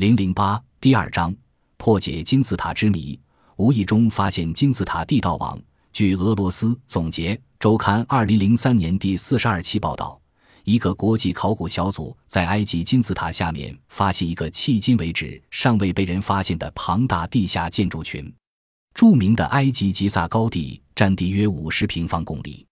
零零八第二章破解金字塔之谜，无意中发现金字塔地道网。据俄罗斯总结周刊二零零三年第四十二期报道，一个国际考古小组在埃及金字塔下面发现一个迄今为止尚未被人发现的庞大地下建筑群。著名的埃及吉萨高地占地约五十平方公里，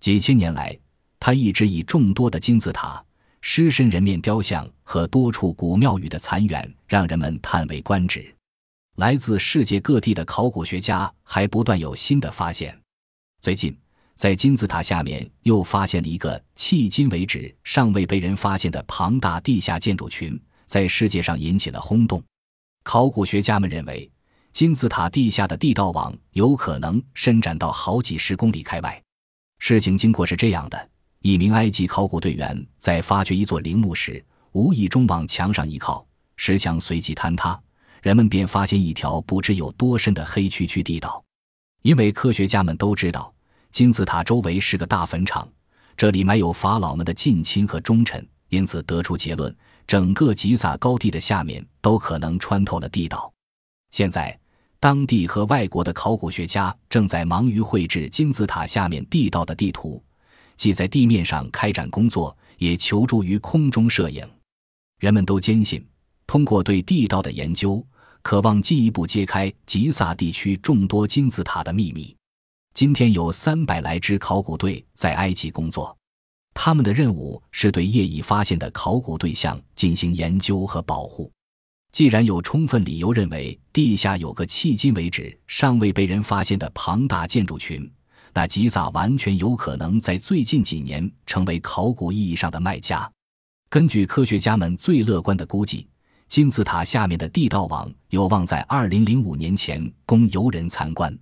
几千年来，它一直以众多的金字塔、狮身人面雕像和多处古庙宇的残垣让人们叹为观止。来自世界各地的考古学家还不断有新的发现。最近，在金字塔下面又发现了一个迄今为止尚未被人发现的庞大地下建筑群，在世界上引起了轰动。考古学家们认为。金字塔地下的地道网有可能伸展到好几十公里开外。事情经过是这样的：一名埃及考古队员在发掘一座陵墓时，无意中往墙上一靠，石墙随即坍塌，人们便发现一条不知有多深的黑黢黢地道。因为科学家们都知道，金字塔周围是个大坟场，这里埋有法老们的近亲和忠臣，因此得出结论：整个吉萨高地的下面都可能穿透了地道。现在。当地和外国的考古学家正在忙于绘制金字塔下面地道的地图，既在地面上开展工作，也求助于空中摄影。人们都坚信，通过对地道的研究，渴望进一步揭开吉萨地区众多金字塔的秘密。今天有三百来支考古队在埃及工作，他们的任务是对业已发现的考古对象进行研究和保护。既然有充分理由认为地下有个迄今为止尚未被人发现的庞大建筑群，那吉萨完全有可能在最近几年成为考古意义上的卖家。根据科学家们最乐观的估计，金字塔下面的地道网有望在2005年前供游人参观。